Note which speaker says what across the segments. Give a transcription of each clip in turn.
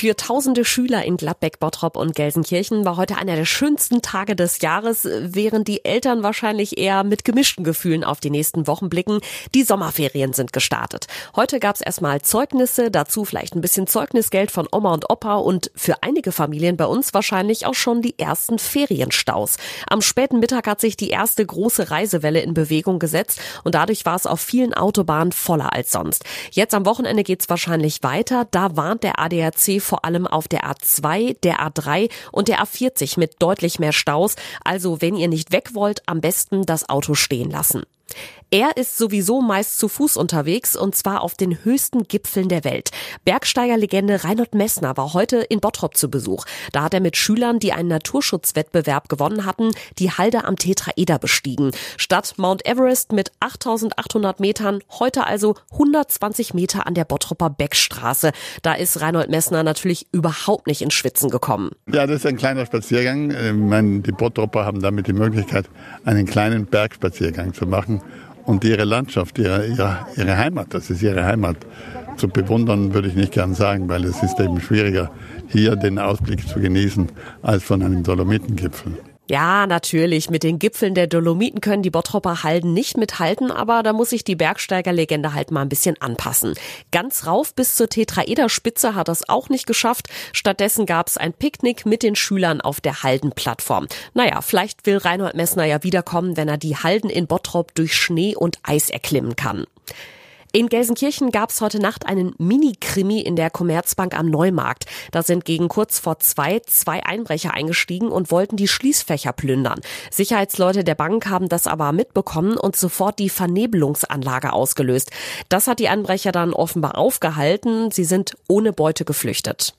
Speaker 1: Für tausende Schüler in Gladbeck, Bottrop und Gelsenkirchen war heute einer der schönsten Tage des Jahres, während die Eltern wahrscheinlich eher mit gemischten Gefühlen auf die nächsten Wochen blicken. Die Sommerferien sind gestartet. Heute gab es erstmal Zeugnisse, dazu vielleicht ein bisschen Zeugnisgeld von Oma und Opa und für einige Familien bei uns wahrscheinlich auch schon die ersten Ferienstaus. Am späten Mittag hat sich die erste große Reisewelle in Bewegung gesetzt und dadurch war es auf vielen Autobahnen voller als sonst. Jetzt am Wochenende geht es wahrscheinlich weiter. Da warnt der ADAC vor allem auf der A2, der A3 und der A40 mit deutlich mehr Staus. Also wenn ihr nicht weg wollt, am besten das Auto stehen lassen. Er ist sowieso meist zu Fuß unterwegs und zwar auf den höchsten Gipfeln der Welt. Bergsteigerlegende Reinhold Messner war heute in Bottrop zu Besuch. Da hat er mit Schülern, die einen Naturschutzwettbewerb gewonnen hatten, die Halde am Tetraeder bestiegen. Statt Mount Everest mit 8800 Metern, heute also 120 Meter an der Bottropper Beckstraße. Da ist Reinhold Messner natürlich überhaupt nicht ins Schwitzen gekommen.
Speaker 2: Ja, das ist ein kleiner Spaziergang. Ich meine, die Bottropper haben damit die Möglichkeit, einen kleinen Bergspaziergang zu machen und ihre Landschaft, ihre, ihre, ihre Heimat, das ist ihre Heimat, zu bewundern, würde ich nicht gern sagen, weil es ist eben schwieriger, hier den Ausblick zu genießen, als von einem Dolomitengipfel.
Speaker 1: Ja, natürlich. Mit den Gipfeln der Dolomiten können die Bottropper Halden nicht mithalten, aber da muss sich die Bergsteigerlegende halt mal ein bisschen anpassen. Ganz rauf bis zur Tetraederspitze hat das auch nicht geschafft. Stattdessen gab es ein Picknick mit den Schülern auf der Haldenplattform. Naja, vielleicht will Reinhold Messner ja wiederkommen, wenn er die Halden in Bottrop durch Schnee und Eis erklimmen kann. In Gelsenkirchen gab es heute Nacht einen Mini-Krimi in der Commerzbank am Neumarkt. Da sind gegen kurz vor zwei zwei Einbrecher eingestiegen und wollten die Schließfächer plündern. Sicherheitsleute der Bank haben das aber mitbekommen und sofort die Vernebelungsanlage ausgelöst. Das hat die Einbrecher dann offenbar aufgehalten. Sie sind ohne Beute geflüchtet.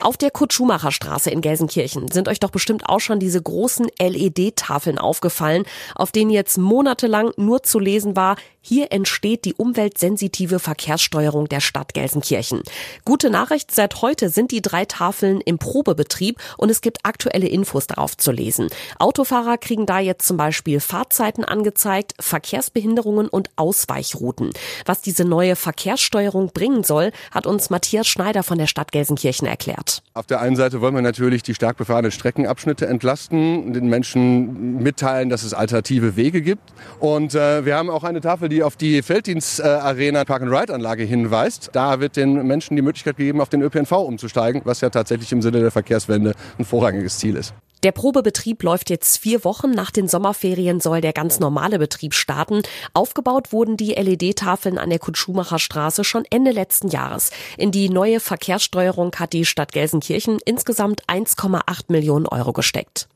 Speaker 1: Auf der Kurt-Schumacher Straße in Gelsenkirchen sind euch doch bestimmt auch schon diese großen LED-Tafeln aufgefallen, auf denen jetzt monatelang nur zu lesen war, hier entsteht die umweltsensitive Verkehrssteuerung der Stadt Gelsenkirchen. Gute Nachricht, seit heute sind die drei Tafeln im Probebetrieb und es gibt aktuelle Infos darauf zu lesen. Autofahrer kriegen da jetzt zum Beispiel Fahrzeiten angezeigt, Verkehrsbehinderungen und Ausweichrouten. Was diese neue Verkehrssteuerung bringen soll, hat uns Matthias Schneider von der Stadt Gelsenkirchen erklärt.
Speaker 3: Auf der einen Seite wollen wir natürlich die stark befahrenen Streckenabschnitte entlasten, den Menschen mitteilen, dass es alternative Wege gibt. Und äh, wir haben auch eine Tafel, die die auf die Felddienstarena Park-and-Ride-Anlage hinweist. Da wird den Menschen die Möglichkeit gegeben, auf den ÖPNV umzusteigen, was ja tatsächlich im Sinne der Verkehrswende ein vorrangiges Ziel ist.
Speaker 1: Der Probebetrieb läuft jetzt vier Wochen. Nach den Sommerferien soll der ganz normale Betrieb starten. Aufgebaut wurden die LED-Tafeln an der Kutschumacher Straße schon Ende letzten Jahres. In die neue Verkehrssteuerung hat die Stadt Gelsenkirchen insgesamt 1,8 Millionen Euro gesteckt.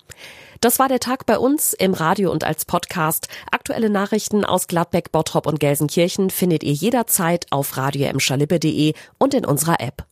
Speaker 1: Das war der Tag bei uns im Radio und als Podcast. Aktuelle Nachrichten aus Gladbeck, Bottrop und Gelsenkirchen findet ihr jederzeit auf radio und in unserer App.